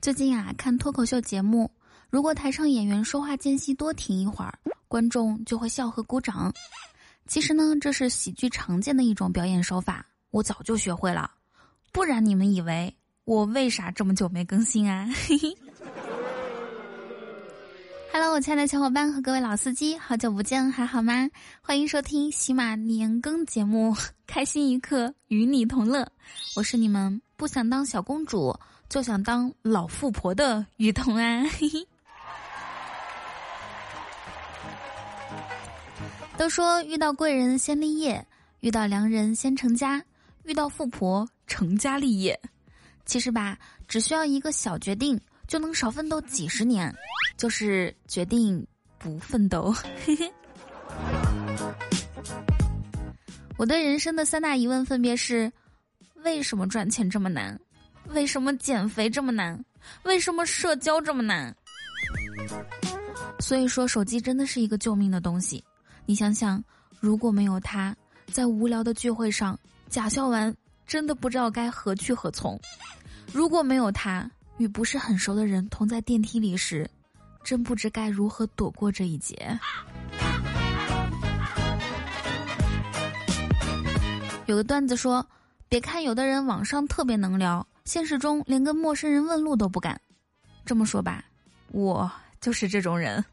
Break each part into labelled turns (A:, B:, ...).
A: 最近啊，看脱口秀节目，如果台上演员说话间隙多停一会儿，观众就会笑和鼓掌。其实呢，这是喜剧常见的一种表演手法，我早就学会了。不然你们以为我为啥这么久没更新啊？嘿嘿。Hello，我亲爱的小伙伴和各位老司机，好久不见，还好吗？欢迎收听喜马年更节目，开心一刻与你同乐。我是你们不想当小公主。就想当老富婆的雨桐啊！都说遇到贵人先立业，遇到良人先成家，遇到富婆成家立业。其实吧，只需要一个小决定，就能少奋斗几十年。就是决定不奋斗。我对人生的三大疑问分别是：为什么赚钱这么难？为什么减肥这么难？为什么社交这么难？所以说，手机真的是一个救命的东西。你想想，如果没有它，在无聊的聚会上假笑完，真的不知道该何去何从；如果没有它，与不是很熟的人同在电梯里时，真不知该如何躲过这一劫。有个段子说，别看有的人网上特别能聊。现实中连跟陌生人问路都不敢，这么说吧，我就是这种人。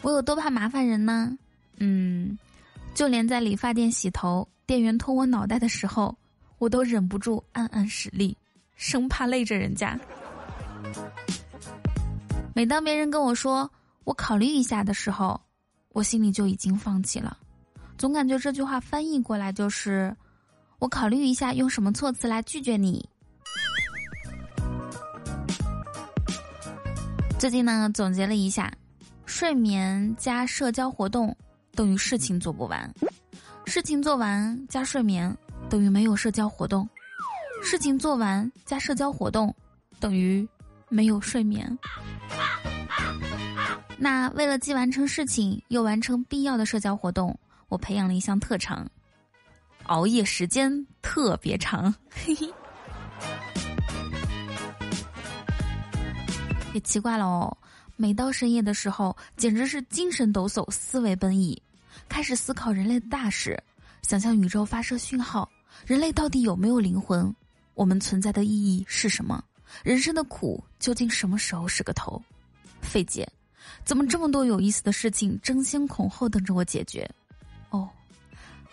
A: 我有多怕麻烦人呢？嗯，就连在理发店洗头，店员拖我脑袋的时候，我都忍不住暗暗使力，生怕累着人家。每当别人跟我说“我考虑一下”的时候，我心里就已经放弃了，总感觉这句话翻译过来就是。我考虑一下用什么措辞来拒绝你。最近呢，总结了一下，睡眠加社交活动等于事情做不完，事情做完加睡眠等于没有社交活动，事情做完加社交活动等于没有睡眠。那为了既完成事情又完成必要的社交活动，我培养了一项特长。熬夜时间特别长，嘿嘿。也奇怪了哦，每到深夜的时候，简直是精神抖擞，思维奔逸，开始思考人类的大事，想象宇宙发射讯号，人类到底有没有灵魂？我们存在的意义是什么？人生的苦究竟什么时候是个头？费解，怎么这么多有意思的事情争先恐后等着我解决？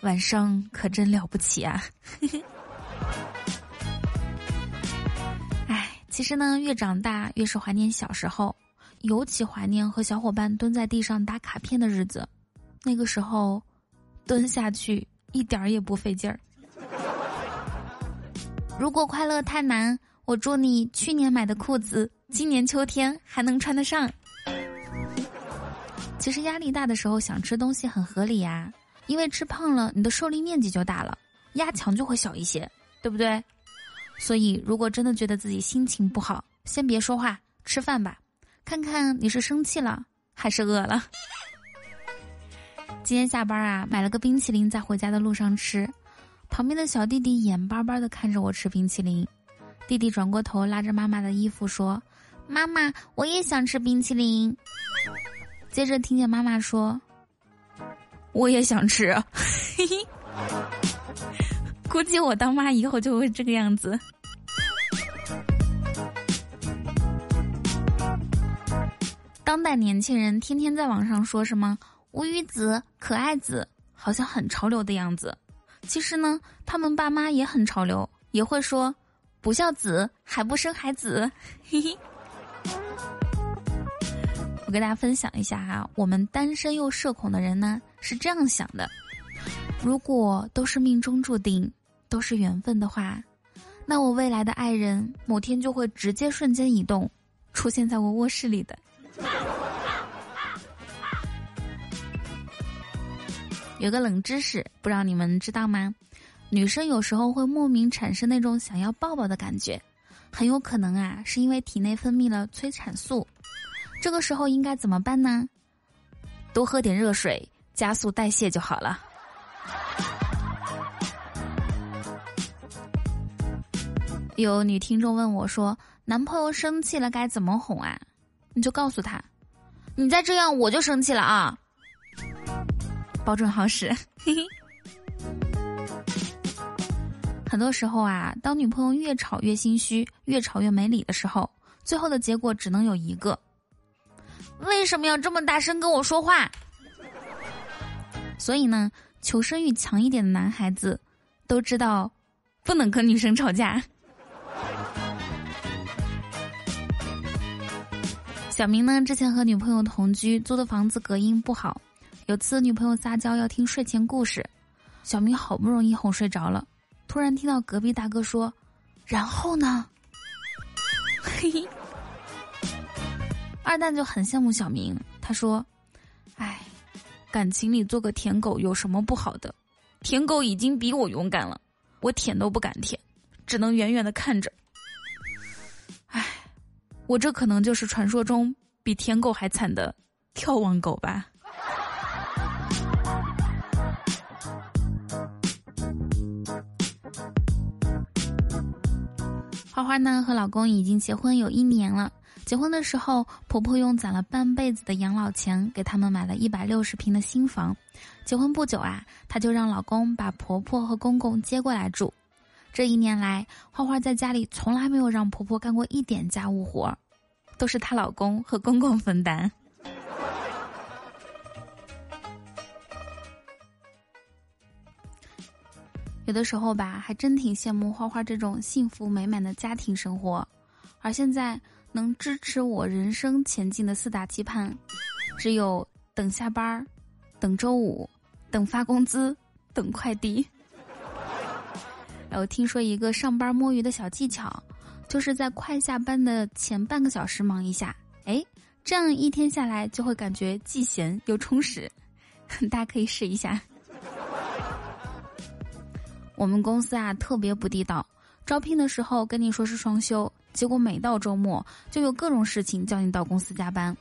A: 晚上可真了不起啊！哎，其实呢，越长大越是怀念小时候，尤其怀念和小伙伴蹲在地上打卡片的日子。那个时候，蹲下去一点儿也不费劲儿。如果快乐太难，我祝你去年买的裤子，今年秋天还能穿得上。其实压力大的时候想吃东西很合理呀。因为吃胖了，你的受力面积就大了，压强就会小一些，对不对？所以，如果真的觉得自己心情不好，先别说话，吃饭吧，看看你是生气了还是饿了。今天下班啊，买了个冰淇淋，在回家的路上吃，旁边的小弟弟眼巴巴的看着我吃冰淇淋，弟弟转过头拉着妈妈的衣服说：“妈妈，我也想吃冰淇淋。”接着听见妈妈说。我也想吃，嘿嘿。估计我当妈以后就会这个样子。当代年轻人天天在网上说什么“无语子”“可爱子”，好像很潮流的样子。其实呢，他们爸妈也很潮流，也会说“不孝子”还不生孩子，嘿嘿。我跟大家分享一下哈，我们单身又社恐的人呢是这样想的：如果都是命中注定，都是缘分的话，那我未来的爱人某天就会直接瞬间移动，出现在我卧室里的。有个冷知识，不知道你们知道吗？女生有时候会莫名产生那种想要抱抱的感觉，很有可能啊是因为体内分泌了催产素。这个时候应该怎么办呢？多喝点热水，加速代谢就好了。有女听众问我说：“男朋友生气了该怎么哄啊？”你就告诉他：“你再这样我就生气了啊！”保准好使。嘿嘿。很多时候啊，当女朋友越吵越心虚、越吵越没理的时候，最后的结果只能有一个：为什么要这么大声跟我说话？所以呢，求生欲强一点的男孩子都知道，不能跟女生吵架。小明呢，之前和女朋友同居，租的房子隔音不好，有次女朋友撒娇要听睡前故事，小明好不容易哄睡着了。突然听到隔壁大哥说：“然后呢？”嘿嘿，二蛋就很羡慕小明。他说：“，感情里做个舔狗有什么不好的？舔狗已经比我勇敢了，我舔都不敢舔，只能远远的看着。唉，我这可能就是传说中比舔狗还惨的眺望狗吧。”花花呢和老公已经结婚有一年了。结婚的时候，婆婆用攒了半辈子的养老钱给他们买了一百六十平的新房。结婚不久啊，她就让老公把婆婆和公公接过来住。这一年来，花花在家里从来没有让婆婆干过一点家务活，都是她老公和公公分担。有的时候吧，还真挺羡慕花花这种幸福美满的家庭生活。而现在能支持我人生前进的四大期盼，只有等下班儿等周五，等发工资，等快递。我听说一个上班摸鱼的小技巧，就是在快下班的前半个小时忙一下，哎，这样一天下来就会感觉既闲又充实。大家可以试一下。我们公司啊特别不地道，招聘的时候跟你说是双休，结果每到周末就有各种事情叫你到公司加班。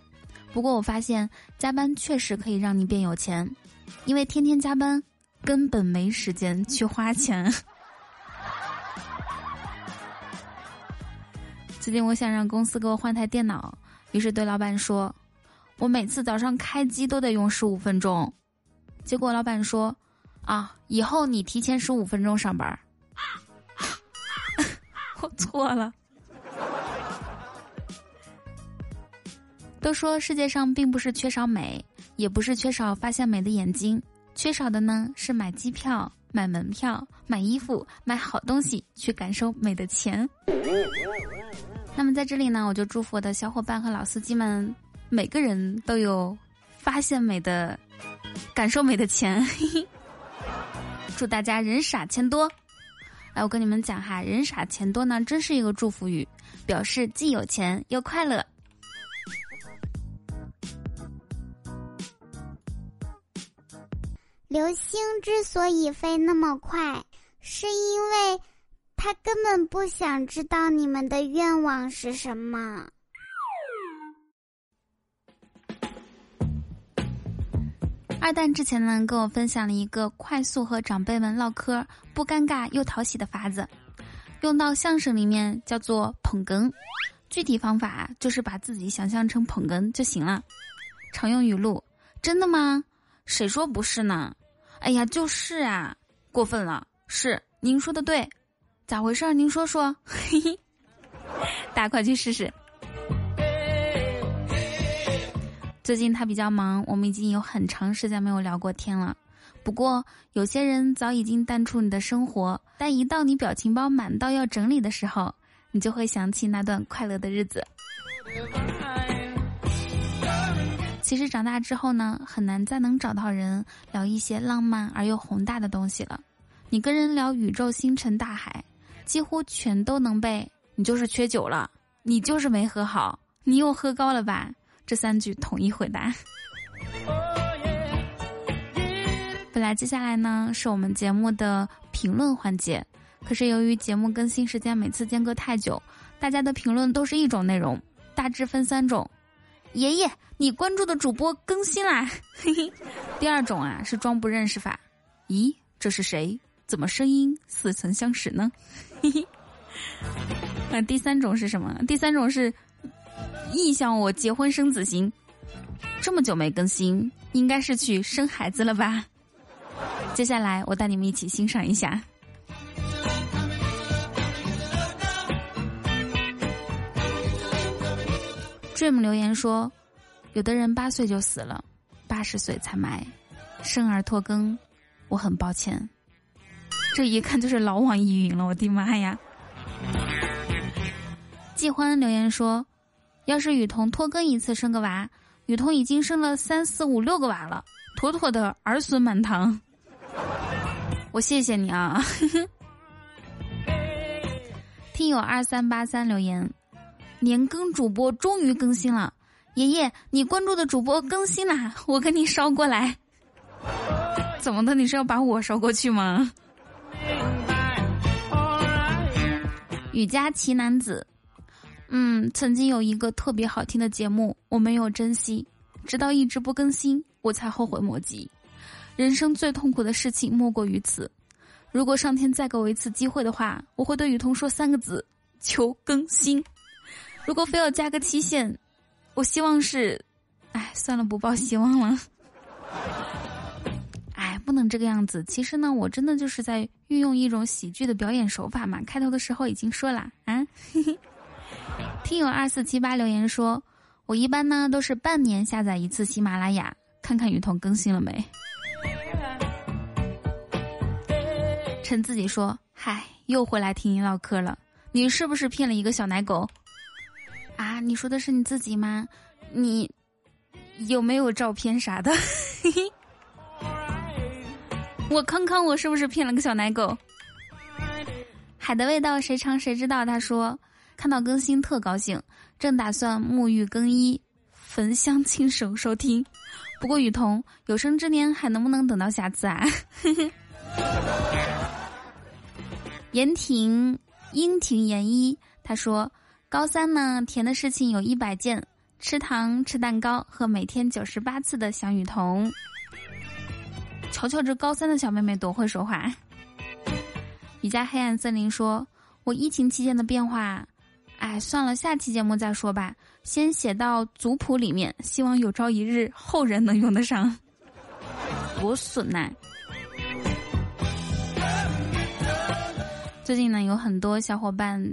A: 不过我发现加班确实可以让你变有钱，因为天天加班根本没时间去花钱。最近我想让公司给我换台电脑，于是对老板说：“我每次早上开机都得用十五分钟。”结果老板说。啊！以后你提前十五分钟上班。我错了。都说世界上并不是缺少美，也不是缺少发现美的眼睛，缺少的呢是买机票、买门票、买衣服、买好东西去感受美的钱。那么在这里呢，我就祝福我的小伙伴和老司机们，每个人都有发现美的、感受美的钱。嘿嘿。祝大家人傻钱多！来，我跟你们讲哈，人傻钱多呢，真是一个祝福语，表示既有钱又快乐。
B: 流星之所以飞那么快，是因为他根本不想知道你们的愿望是什么。
A: 二蛋之前呢，跟我分享了一个快速和长辈们唠嗑不尴尬又讨喜的法子，用到相声里面叫做捧哏。具体方法就是把自己想象成捧哏就行了。常用语录：真的吗？谁说不是呢？哎呀，就是啊，过分了。是，您说的对。咋回事儿？您说说。嘿嘿，大家快去试试。最近他比较忙，我们已经有很长时间没有聊过天了。不过有些人早已经淡出你的生活，但一到你表情包满到要整理的时候，你就会想起那段快乐的日子。其实长大之后呢，很难再能找到人聊一些浪漫而又宏大的东西了。你跟人聊宇宙、星辰、大海，几乎全都能被你就是缺酒了，你就是没喝好，你又喝高了吧。这三句统一回答。本来接下来呢是我们节目的评论环节，可是由于节目更新时间每次间隔太久，大家的评论都是一种内容，大致分三种：爷爷，你关注的主播更新啦。嘿嘿。第二种啊是装不认识法，咦，这是谁？怎么声音似曾相识呢？嘿嘿。那第三种是什么？第三种是意向我结婚生子型，这么久没更新，应该是去生孩子了吧？接下来我带你们一起欣赏一下。Dream 留言说：“有的人八岁就死了，八十岁才埋，生而拖更，我很抱歉。”这一看就是老网易云了，我的妈呀！季欢留言说：“要是雨桐拖更一次生个娃，雨桐已经生了三四五六个娃了，妥妥的儿孙满堂。”我谢谢你啊！听友二三八三留言：年更主播终于更新了，爷爷，你关注的主播更新啦，我给你捎过来。怎么的？你是要把我捎过去吗？雨佳奇男子，嗯，曾经有一个特别好听的节目，我没有珍惜，直到一直不更新，我才后悔莫及。人生最痛苦的事情莫过于此。如果上天再给我一次机会的话，我会对雨桐说三个字：求更新。如果非要加个期限，我希望是……哎，算了，不抱希望了。哎，不能这个样子。其实呢，我真的就是在运用一种喜剧的表演手法嘛。开头的时候已经说了啊。嘿嘿听友二四七八留言说，我一般呢都是半年下载一次喜马拉雅，看看雨桐更新了没。趁自己说：“嗨，又回来听你唠嗑了，你是不是骗了一个小奶狗？啊，你说的是你自己吗？你有没有照片啥的？我康康，我是不是骗了个小奶狗？海的味道谁尝谁知道？他说看到更新特高兴，正打算沐浴更衣，焚香亲手收听。不过雨桐，有生之年还能不能等到下次啊？” 言庭莺庭言一，他说：“高三呢，甜的事情有一百件，吃糖、吃蛋糕和每天九十八次的小雨桐。”瞧瞧这高三的小妹妹多会说话。雨家黑暗森林说：“我疫情期间的变化，哎，算了，下期节目再说吧。先写到族谱里面，希望有朝一日后人能用得上。”多损呐！最近呢，有很多小伙伴，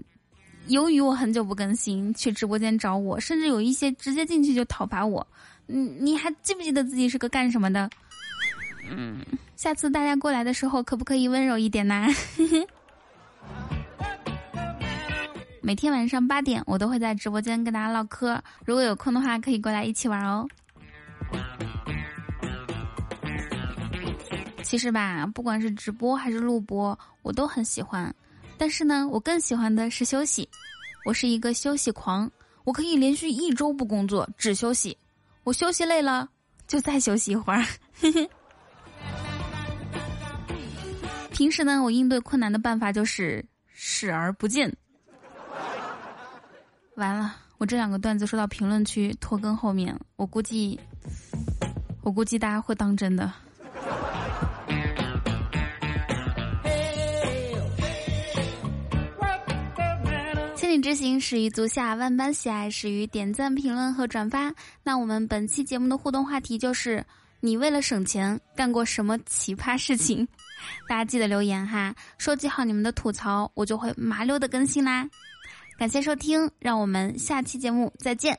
A: 由于我很久不更新，去直播间找我，甚至有一些直接进去就讨伐我。嗯，你还记不记得自己是个干什么的？嗯，下次大家过来的时候，可不可以温柔一点呢？每天晚上八点，我都会在直播间跟大家唠嗑，如果有空的话，可以过来一起玩哦。其实吧，不管是直播还是录播，我都很喜欢。但是呢，我更喜欢的是休息。我是一个休息狂，我可以连续一周不工作，只休息。我休息累了，就再休息一会儿。平时呢，我应对困难的办法就是视而不见。完了，我这两个段子说到评论区拖更后面，我估计，我估计大家会当真的。之行始于足下，万般喜爱始于点赞、评论和转发。那我们本期节目的互动话题就是：你为了省钱干过什么奇葩事情？大家记得留言哈，收集好你们的吐槽，我就会麻溜的更新啦。感谢收听，让我们下期节目再见。